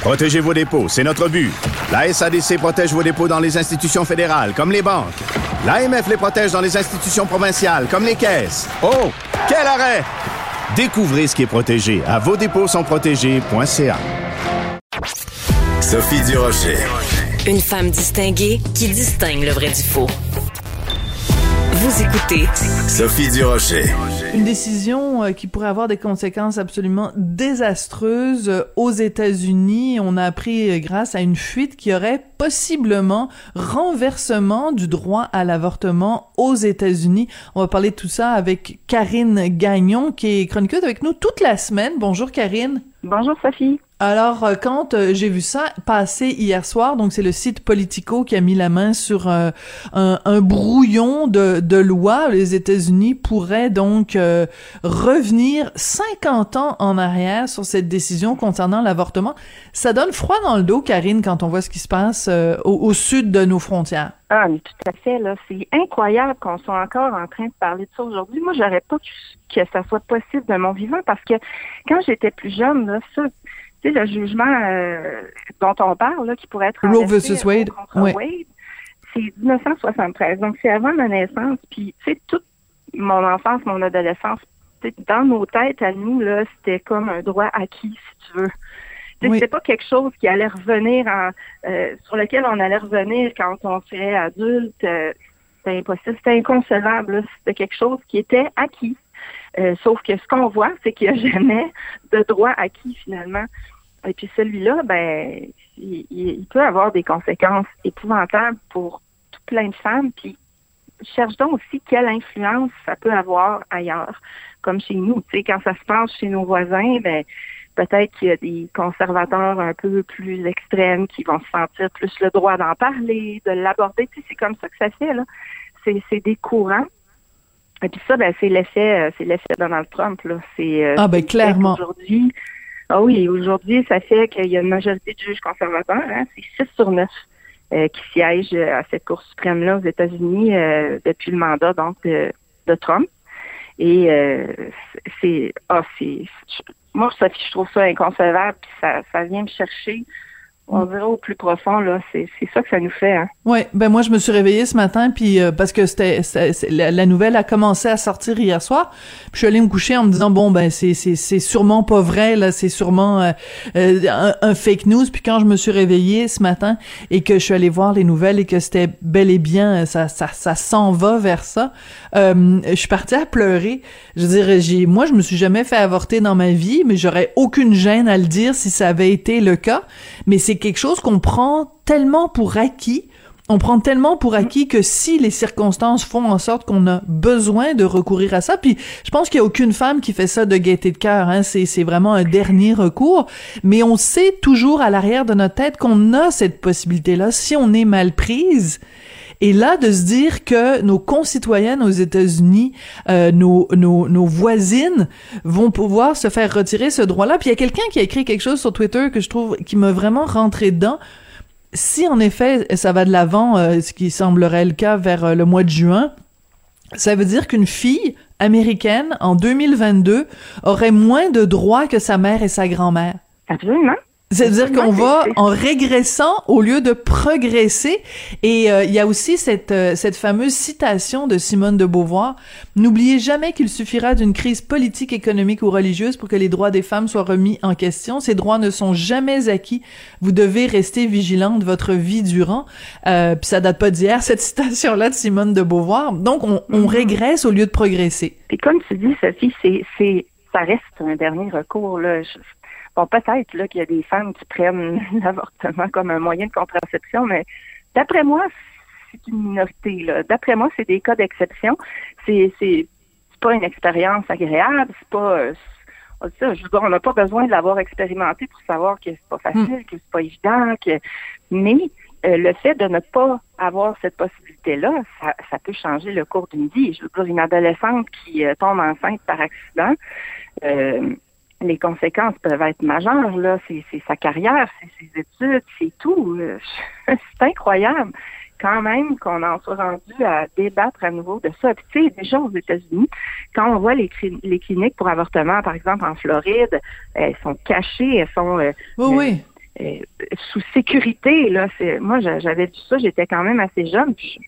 Protégez vos dépôts, c'est notre but. La SADC protège vos dépôts dans les institutions fédérales, comme les banques. L'AMF les protège dans les institutions provinciales, comme les caisses. Oh, quel arrêt! Découvrez ce qui est protégé à vos dépôts sont protégés.ca. Sophie Durocher. Une femme distinguée qui distingue le vrai du faux. Vous écoutez Sophie Durocher. Une décision euh, qui pourrait avoir des conséquences absolument désastreuses euh, aux États-Unis. On a appris euh, grâce à une fuite qui aurait possiblement renversement du droit à l'avortement aux États-Unis. On va parler de tout ça avec Karine Gagnon qui est chroniqueuse avec nous toute la semaine. Bonjour Karine. Bonjour Sophie. Alors, euh, quand euh, j'ai vu ça passer hier soir, donc c'est le site Politico qui a mis la main sur euh, un, brouillon de, de loi. Les États-Unis pourraient donc revenir 50 ans en arrière sur cette décision concernant l'avortement. Ça donne froid dans le dos, Karine, quand on voit ce qui se passe au, au, sud de nos frontières. Ah, mais tout à fait. Là, c'est incroyable qu'on soit encore en train de parler de ça aujourd'hui. Moi, j'aurais pas que, que ça soit possible de mon vivant parce que quand j'étais plus jeune, là, ça le jugement euh, dont on parle, là, qui pourrait être Roe versus Wade, Wade c'est 1973. Donc, c'est avant ma naissance. Puis, tu sais, toute mon enfance, mon adolescence, dans nos têtes, à nous, là, c'était comme un droit acquis, si tu veux. Oui. C'était pas quelque chose qui allait revenir en, euh, sur lequel on allait revenir quand on serait adulte. Euh, c'était impossible, c'était inconcevable. C'était quelque chose qui était acquis. Euh, sauf que ce qu'on voit, c'est qu'il n'y a jamais de droit acquis finalement. Et puis celui-là, ben, il, il, peut avoir des conséquences épouvantables pour tout plein de femmes. Puis cherche donc aussi quelle influence ça peut avoir ailleurs, comme chez nous. Tu sais, quand ça se passe chez nos voisins, ben peut-être qu'il y a des conservateurs un peu plus extrêmes qui vont se sentir plus le droit d'en parler, de l'aborder. Tu sais, c'est comme ça que ça fait là. C'est, c'est des courants. Et puis ça, ben, c'est l'effet, c'est l'effet Donald Trump là. C'est ah ben clairement. Aujourd'hui, ah oui, aujourd'hui, ça fait qu'il y a une majorité de juges conservateurs, hein, c'est 6 sur 9 euh, qui siègent à cette Cour suprême-là aux États-Unis euh, depuis le mandat donc de, Trump. Et euh, c'est ah c'est moi je trouve ça inconcevable puis ça, ça vient me chercher on dirait au plus profond là, c'est ça que ça nous fait. Hein. Ouais, ben moi je me suis réveillée ce matin puis euh, parce que c'était la, la, nouvelle a commencé à sortir hier soir. Puis je suis allée me coucher en me disant bon ben c'est c'est c'est sûrement pas vrai là, c'est sûrement euh, euh, un, fake news. Puis quand je me suis réveillée ce matin et que je suis allée voir les nouvelles et que c'était bel et bien ça ça ça s'en va vers ça, je suis partie à pleurer. Je veux dire j'ai moi je me suis jamais fait avorter dans ma vie, mais j'aurais aucune gêne à le dire si ça avait été le cas. Mais c'est quelque chose qu'on prend tellement pour acquis. On prend tellement pour acquis que si les circonstances font en sorte qu'on a besoin de recourir à ça, puis je pense qu'il y a aucune femme qui fait ça de gaieté de cœur, hein, c'est, c'est vraiment un dernier recours, mais on sait toujours à l'arrière de notre tête qu'on a cette possibilité-là si on est mal prise. Et là, de se dire que nos concitoyennes aux États-Unis, euh, nos, nos, nos voisines vont pouvoir se faire retirer ce droit-là. Puis il y a quelqu'un qui a écrit quelque chose sur Twitter que je trouve qui m'a vraiment rentré dedans. Si en effet ça va de l'avant, euh, ce qui semblerait le cas vers euh, le mois de juin, ça veut dire qu'une fille américaine en 2022 aurait moins de droits que sa mère et sa grand-mère. Absolument. C'est-à-dire qu'on va en régressant au lieu de progresser. Et euh, il y a aussi cette, euh, cette fameuse citation de Simone de Beauvoir. N'oubliez jamais qu'il suffira d'une crise politique, économique ou religieuse pour que les droits des femmes soient remis en question. Ces droits ne sont jamais acquis. Vous devez rester vigilante votre vie durant. Euh, puis ça date pas d'hier, cette citation-là de Simone de Beauvoir. Donc, on, on mm-hmm. régresse au lieu de progresser. Et comme tu dis, Sophie, c'est, c'est, ça reste un dernier recours. Là. Je Bon, peut-être là qu'il y a des femmes qui prennent l'avortement comme un moyen de contraception, mais d'après moi, c'est une minorité. Là. D'après moi, c'est des cas d'exception. C'est c'est pas une expérience agréable. C'est pas ça, je veux dire, on n'a pas besoin de l'avoir expérimenté pour savoir que c'est pas facile, que c'est pas évident, que mais euh, le fait de ne pas avoir cette possibilité-là, ça, ça peut changer le cours d'une vie. Je veux dire, une adolescente qui euh, tombe enceinte par accident, euh, les conséquences peuvent être majeures. Là, c'est sa carrière, c'est ses études, c'est tout. c'est incroyable quand même qu'on en soit rendu à débattre à nouveau de ça. Puis, tu sais, déjà aux États-Unis, quand on voit les, les, cliniques pour avortement, par exemple en Floride, elles sont cachées, elles sont oui, oui. Euh, sous sécurité. Là, c'est, moi, j'avais vu ça, j'étais quand même assez jeune, puis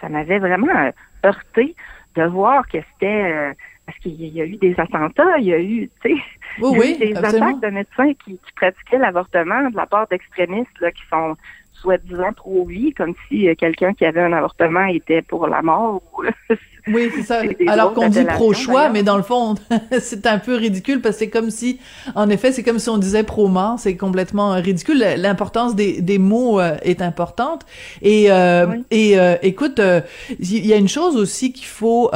ça m'avait vraiment euh, heurté de voir que c'était euh, parce qu'il y a eu des attentats, il y a eu, tu sais, oui, des attaques de médecins qui, qui pratiquaient l'avortement de la part d'extrémistes là, qui sont soi-disant trop oui, comme si quelqu'un qui avait un avortement était pour la mort. Oui, c'est ça. Alors qu'on dit pro-choix, mais dans le fond, c'est un peu ridicule parce que c'est comme si, en effet, c'est comme si on disait pro-mort. C'est complètement euh, ridicule. L'importance des, des mots euh, est importante. Et, euh, et écoute, il y a une chose aussi qu'il faut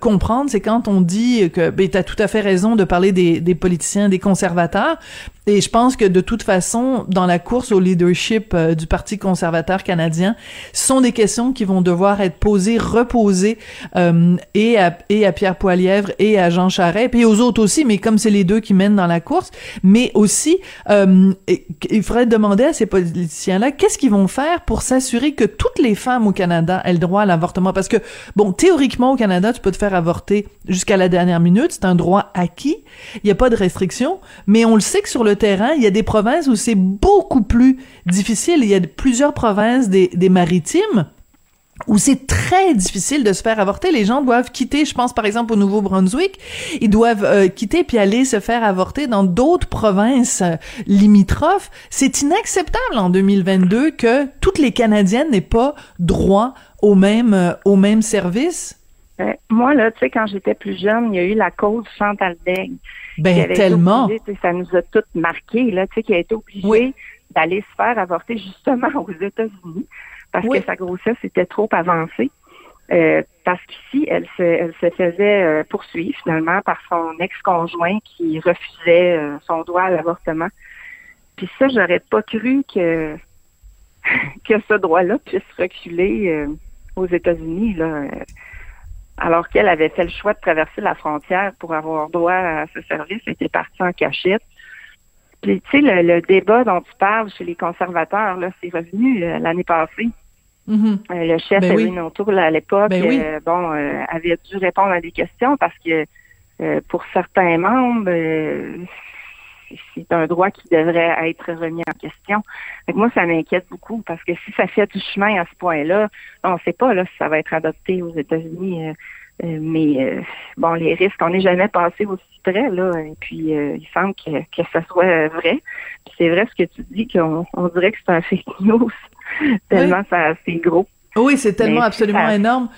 comprendre, c'est quand on dit que, ben, tu as tout à fait raison de parler des, des politiciens, des conservateurs, et je pense que de toute façon, dans la course au leadership euh, du Parti conservateur canadien, ce sont des questions qui vont devoir être posées, reposées, euh, et, à, et à Pierre Poilièvre et à Jean Charest, puis aux autres aussi, mais comme c'est les deux qui mènent dans la course, mais aussi, euh, il faudrait demander à ces politiciens-là, qu'est-ce qu'ils vont faire pour s'assurer que toutes les femmes au Canada aient le droit à l'avortement? Parce que, bon, théoriquement, au Canada, tu peux te faire avorter jusqu'à la dernière minute, c'est un droit acquis, il n'y a pas de restriction, mais on le sait que sur le terrain, il y a des provinces où c'est beaucoup plus difficile. Il y a plusieurs provinces des, maritimes où c'est très difficile de se faire avorter. Les gens doivent quitter, je pense par exemple au Nouveau-Brunswick, ils doivent euh, quitter puis aller se faire avorter dans d'autres provinces euh, limitrophes. C'est inacceptable en 2022 que toutes les Canadiennes n'aient pas droit au même, euh, au même service. Moi, là, tu sais, quand j'étais plus jeune, il y a eu la cause Chantal Daigle. Ben, tellement. ça nous a toutes marqué, là, tu sais, qui a été obligée d'aller se faire avorter justement aux États-Unis parce que sa grossesse était trop avancée. Euh, parce qu'ici, elle se, elle se faisait euh, poursuivre finalement par son ex-conjoint qui refusait euh, son droit à l'avortement. Puis ça, j'aurais pas cru que que ce droit-là puisse reculer aux États-Unis. Là alors qu'elle avait fait le choix de traverser la frontière pour avoir droit à ce service, elle était partie en cachette. Puis, tu sais, le, débat dont tu parles chez les conservateurs, là, c'est revenu euh, l'année passée. Mm-hmm. Euh, le chef ben Erin à l'époque, ben euh, bon, avait dû répondre à des questions parce que pour certains membres, c'est un droit qui devrait être remis en question. moi, ça m'inquiète beaucoup parce que si ça fait du chemin à ce point-là, on ne sait pas là, si ça va être adopté aux États-Unis. Euh, euh, mais euh, bon, les risques, on n'est jamais passé aussi près, là. Et puis, il semble que, que ça soit vrai. c'est vrai ce que tu dis, qu'on on dirait que c'est un fake news, tellement ça c'est gros. Oui, c'est tellement absolument énorme.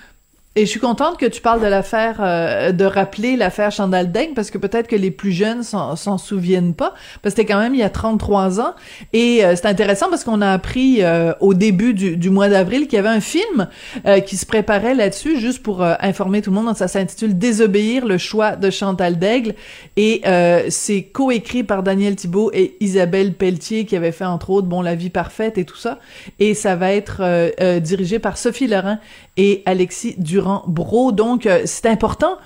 Et je suis contente que tu parles de l'affaire, euh, de rappeler l'affaire Chandal Deng, parce que peut-être que les plus jeunes s'en souviennent pas, parce que c'était quand même il y a 33 ans. Et euh, c'est intéressant parce qu'on a appris euh, au début du, du mois d'avril qu'il y avait un film qui se préparait là-dessus, juste pour informer tout le monde. Ça s'intitule Désobéir, le choix de Chantal Daigle. Et c'est coécrit par Daniel Thibault et Isabelle Pelletier, qui avait fait entre autres Bon, la vie parfaite et tout ça. Et ça va être dirigé par Sophie Laurent et Alexis Durand Bro. Donc, euh, c'est important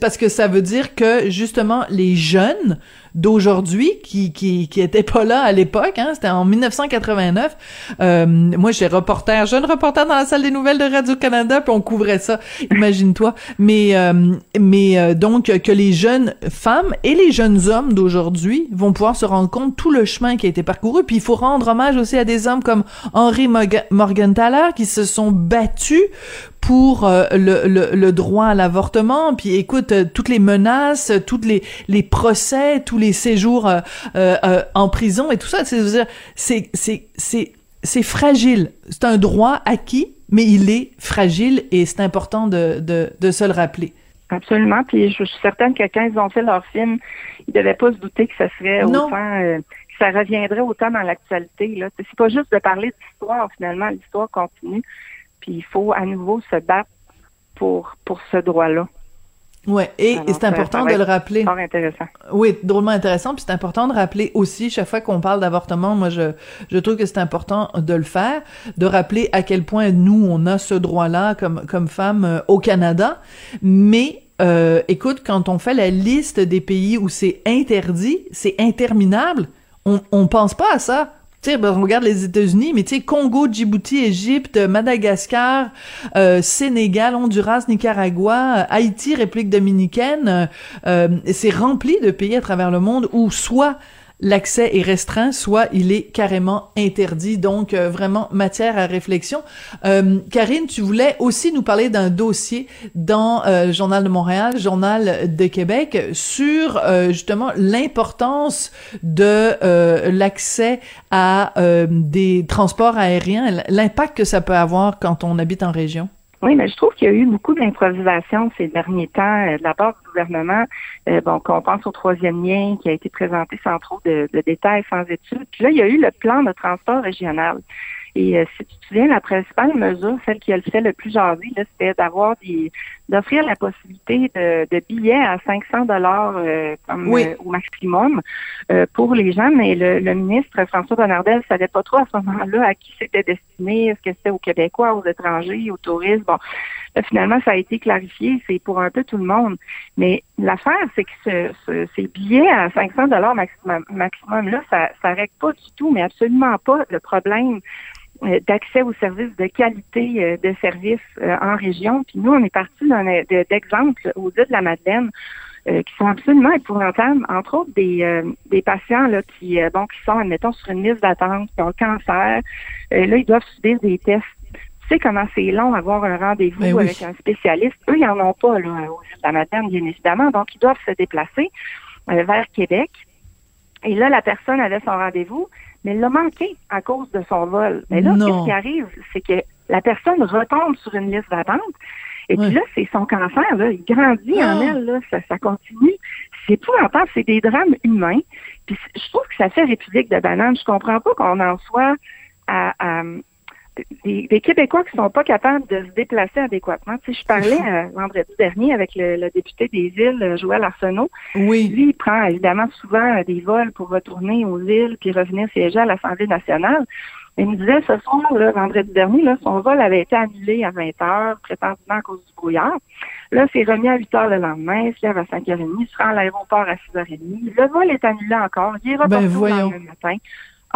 parce que ça veut dire que justement les jeunes d'aujourd'hui qui qui étaient pas là à l'époque hein, c'était en 1989 euh, moi j'étais reporter jeune reporter dans la salle des nouvelles de Radio Canada puis on couvrait ça imagine-toi mais euh, mais donc que les jeunes femmes et les jeunes hommes d'aujourd'hui vont pouvoir se rendre compte tout le chemin qui a été parcouru puis il faut rendre hommage aussi à des hommes comme Henri Morgenthaler qui se sont battus pour euh, le, le, le, droit à l'avortement. Puis écoute, euh, toutes les menaces, toutes les, les procès, tous les séjours euh, en prison et tout ça, c'est c'est c'est c'est fragile. C'est un droit acquis, mais il est fragile et c'est important de, de, de se le rappeler. Absolument. Puis je suis certaine que quand ils ont fait leur film, ils devaient pas se douter que ça serait autant, que ça reviendrait autant dans l'actualité. Là, c'est pas juste de parler d'histoire finalement, l'histoire continue. Puis il faut à nouveau se battre pour, pour ce droit-là. Ouais, et, c'est important de le rappeler. Fort intéressant. Oui, drôlement intéressant. Puis c'est important de rappeler aussi, chaque fois qu'on parle d'avortement, moi je, je trouve que c'est important de le faire, de rappeler à quel point nous, on a ce droit-là comme, comme femmes euh, au Canada. Mais euh, écoute, quand on fait la liste des pays où c'est interdit, c'est interminable, on, on pense pas à ça. Tu ben, on regarde les États-Unis, mais tu sais, Congo, Djibouti, Égypte, Madagascar, euh, Sénégal, Honduras, Nicaragua, euh, Haïti, République dominicaine, euh, c'est rempli de pays à travers le monde où soit l'accès est restreint, soit il est carrément interdit. Donc, euh, vraiment, matière à réflexion. Euh, Karine, tu voulais aussi nous parler d'un dossier dans euh, le Journal de Montréal, Journal de Québec, sur euh, justement l'importance de l'accès à des transports aériens, l'impact que ça peut avoir quand on habite en région. Oui, mais je trouve qu'il y a eu beaucoup d'improvisation ces derniers temps euh, de la part du gouvernement. Euh, bon, qu'on pense au troisième lien qui a été présenté sans trop de, de détails, sans études. Puis là, il y a eu le plan de transport régional. Et euh, si tu te souviens, la principale mesure, celle qui a le fait le plus jaser, c'était d'avoir des d'offrir la possibilité de, de billets à 500 dollars comme Oui. euh, au maximum euh, pour les gens. Mais le, le ministre François Bonnardel savait pas trop à ce moment-là à qui c'était destiné. Est-ce que c'était aux Québécois, aux étrangers, aux touristes? Bon, là, finalement, ça a été clarifié. C'est pour un peu tout le monde. Mais l'affaire, c'est que ce, ce- ces billets à 500 dollars maximum, maximum là, ça, ça règle pas du tout, mais absolument pas le problème euh, d'accès aux services de qualité euh, de services euh, en région. Puis nous, on est parti d'exemples aux îles de la Madeleine euh, qui sont absolument épouvantables, entre autres des, euh, des patients là, qui, euh, bon, qui sont, admettons, sur une liste d'attente, qui ont le cancer. Euh, là, ils doivent subir des tests. Tu sais comment c'est long avoir un rendez-vous Ben oui. avec un spécialiste. Eux, ils n'en ont pas là, aux îles de la Madeleine, bien évidemment. Donc, ils doivent se déplacer euh, vers Québec. Et là, la personne avait son rendez-vous, mais elle l'a manqué à cause de son vol. Mais là, Non. qu'est-ce qui arrive? C'est que la personne retombe sur une liste d'attente. Et Ouais. puis là, c'est son cancer, là. Il grandit en Ah. elle, là. Ça, ça continue. C'est épouvantable. C'est des drames humains. Puis je trouve que ça fait République de banane. Je comprends pas qu'on en soit à, à- des, des Québécois qui sont pas capables de se déplacer adéquatement. Tu sais, je parlais euh, vendredi dernier avec le, le député des îles, euh, Joël Arsenault. Oui. Lui, il prend évidemment souvent euh, des vols pour retourner aux îles puis revenir siéger à l'Assemblée nationale. Il me disait ce soir, là, vendredi dernier, là, son vol avait été annulé à 20 heures, prétendument à cause du brouillard. Là, c'est remis à 8 heures le lendemain, il se lève à 5h30, il se rend à l'aéroport à 6h30. Le vol est annulé encore, il est reporté Ben, lendemain matin.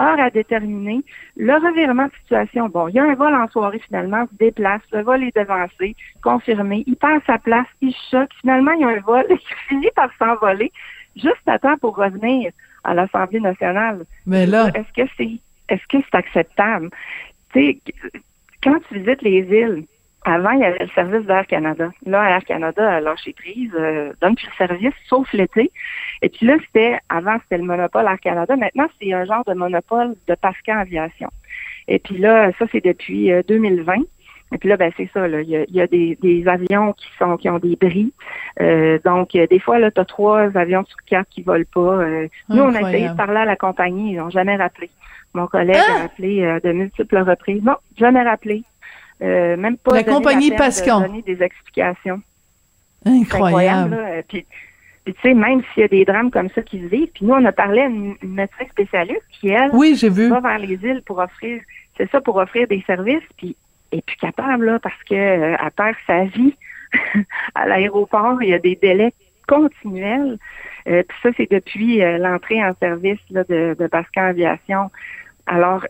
Heure à déterminer. Le revirement de situation, bon, il y a un vol en soirée finalement, se déplace, le vol est devancé, confirmé, il perd sa place, il choque. Finalement, il y a un vol qui finit par s'envoler juste à temps pour revenir à l'Assemblée nationale. Mais là, Est-ce que c'est est-ce que c'est acceptable? Tu sais, quand tu visites les îles, avant, il y avait le service d'Air Canada. Là, Air Canada a lâché prise, euh, donne plus le service, sauf l'été. Et puis là, c'était, avant, c'était le monopole Air Canada. Maintenant, c'est un genre de monopole de Pascal Aviation. Et puis là, ça, c'est depuis euh, 2020. Et puis là, ben c'est ça. Là. Il y a, il y a des, des avions qui sont qui ont des bris. Euh, donc, euh, des fois, là, tu as trois avions sur quatre qui volent pas. Euh, nous, on a essayé de parler à la compagnie. Ils n'ont jamais rappelé. Mon collègue Ah! a appelé euh, de multiples reprises. Non, jamais rappelé. Euh, même pas La compagnie de Pascan. donner des explications. Incroyable. Puis, puis, tu sais, même s'il y a des drames comme ça qui se vivent, puis nous, on a parlé à une, une médecin spécialiste qui, elle, Oui, vu. va vers les îles pour offrir, c'est ça, pour offrir des services, puis est plus capable, là, parce que euh, elle perd sa vie à l'aéroport. Il y a des délais continuels. Euh, puis ça, c'est depuis euh, l'entrée en service là, de, de Pascal Aviation. Alors,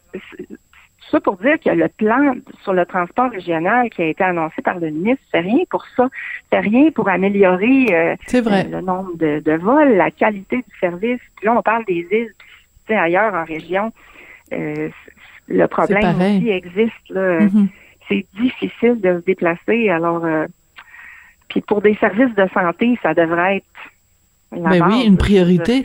ça pour dire que le plan sur le transport régional qui a été annoncé par le ministre, c'est rien pour ça. C'est rien pour améliorer euh, vrai. euh, le nombre de, de vols, la qualité du service. Puis là, on parle des îles, puis, tu ailleurs en région. euh, le problème aussi existe. Mhm. C'est difficile de se déplacer. Alors, euh, puis pour des services de santé, ça devrait être la Ben base. oui, une priorité.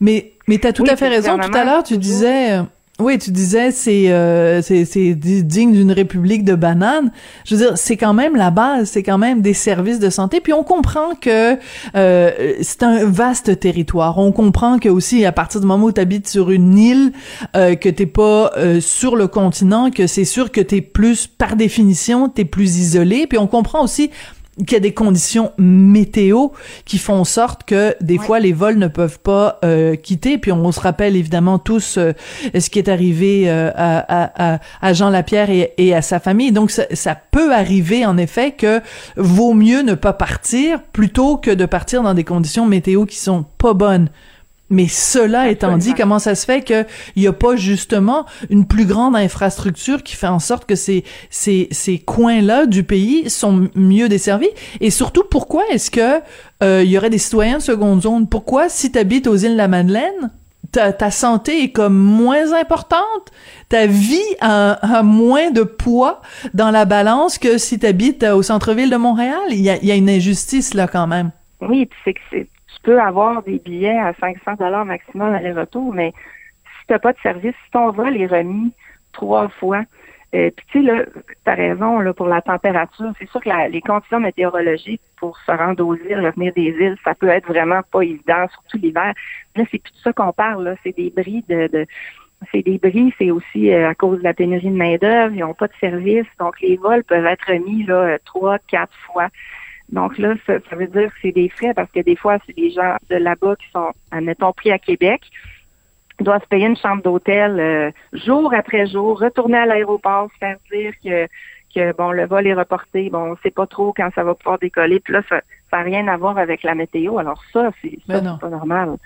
Mais mais t'as tout Oui, à fait raison. Tout à l'heure, tu disais. Oui, tu disais c'est euh, c'est c'est di- digne d'une république de bananes. Je veux dire, c'est quand même la base, c'est quand même des services de santé. Puis on comprend que euh, c'est un vaste territoire. On comprend que aussi à partir du moment où tu habites sur une île, euh, que t'es pas euh, sur le continent, que c'est sûr que t'es plus par définition t'es plus isolé. Puis on comprend aussi qu'il y a des conditions météo qui font en sorte que des fois les vols ne peuvent pas euh, quitter. Puis on, se rappelle évidemment tous euh, ce qui est arrivé euh, à, à, à, Jean Lapierre et, et, à sa famille. Donc ça, ça, peut arriver en effet que vaut mieux ne pas partir plutôt que de partir dans des conditions météo qui sont pas bonnes. Mais cela étant dit, comment ça se fait qu'il n'y a pas justement une plus grande infrastructure qui fait en sorte que ces, ces, ces coins-là du pays sont mieux desservis? Et surtout, pourquoi est-ce que euh, il y aurait des citoyens de seconde zone? Pourquoi, si tu habites aux îles de la Madeleine, ta, ta, santé est comme moins importante, ta vie a, a, moins de poids dans la balance que si tu habites au centre-ville de Montréal? Il y a, il y a une injustice là quand même. Oui, c'est que c'est peux avoir des billets à 500 dollars maximum aller-retour, mais si tu n'as pas de service, si ton vol est remis trois fois, euh, puis tu sais, là, tu as raison là, pour la température. C'est sûr que les conditions météorologiques pour se rendre aux îles, revenir des îles, ça peut être vraiment pas évident, surtout l'hiver. Là, c'est plus de ça qu'on parle, là. C'est des bris de, de c'est des bris, c'est aussi euh, à cause de la pénurie de main-d'œuvre, ils n'ont pas de service, donc les vols peuvent être remis là, trois, quatre fois. Donc là, ça, veut dire que c'est des frais parce que des fois, c'est des gens de là-bas qui sont, admettons, pris à Québec, ils doivent se payer une chambre d'hôtel euh, jour après jour, retourner à l'aéroport, se faire dire que, que bon, le vol est reporté, bon, on sait pas trop quand ça va pouvoir décoller. Puis là, ça n'a rien à voir avec la météo. Alors ça, c'est ben pas normal.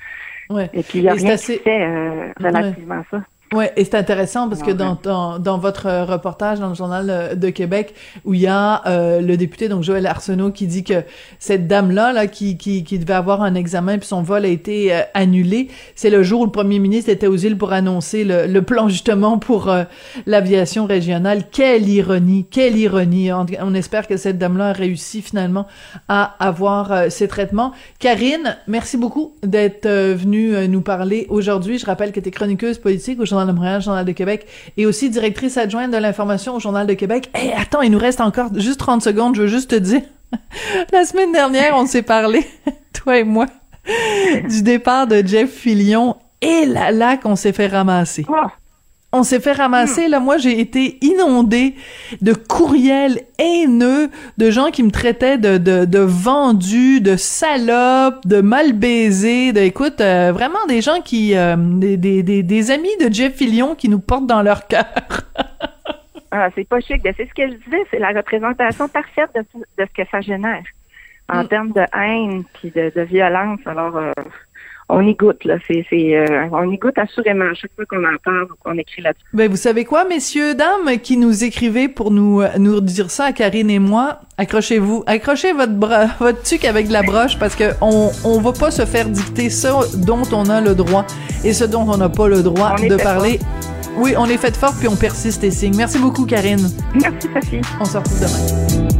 Ouais. Et puis il y a rien qui fait euh, relativement à ça. Ouais, et c'est intéressant parce que dans, dans, dans votre reportage dans le journal de Québec où il y a euh, le député donc Joël Arsenault qui dit que cette dame là là qui qui, qui devait avoir un examen puis son vol a été euh, annulé, c'est le jour où le premier ministre était aux îles pour annoncer le, le plan justement pour euh, l'aviation régionale. Quelle ironie, quelle ironie. On, on, espère que cette dame là a réussi finalement à avoir ses traitements. Karine, merci beaucoup d'être venue nous parler aujourd'hui. Je rappelle que tu es chroniqueuse politique au Journal de Montréal, Journal de Québec, et aussi directrice adjointe de l'information au Journal de Québec. Eh, attends, il nous reste encore juste 30 secondes, je veux juste te dire. La semaine dernière, on s'est parlé, toi et moi, du départ de Jeff Fillion, et là, là qu'on s'est fait ramasser. Ah. On s'est fait ramasser, là, moi j'ai été inondée de courriels haineux, de gens qui me traitaient de, de, de vendu, de salope, de mal baisé, de, écoute, euh, vraiment des gens qui, euh, des, des, des, amis de Jeff Fillion qui nous portent dans leur cœur. ah, c'est pas chic, c'est ce que je disais, c'est la représentation parfaite de, de, ce que ça génère en mm. termes de haine puis de, de violence, alors... Euh, on y goûte là. C'est, euh, on y goûte assurément à chaque fois qu'on en parle ou qu'on écrit là-dessus. Ben vous savez quoi, messieurs, dames, qui nous écrivez pour nous euh, nous dire ça à Karine et moi, accrochez-vous, accrochez votre bras, votre tuque avec de la broche parce que on on va pas se faire dicter ça dont on a le droit et ce dont on n'a pas le droit de parler. Oui, on est fait fort puis on persiste et signe. Merci beaucoup, Karine. Merci, Sophie. On se retrouve demain.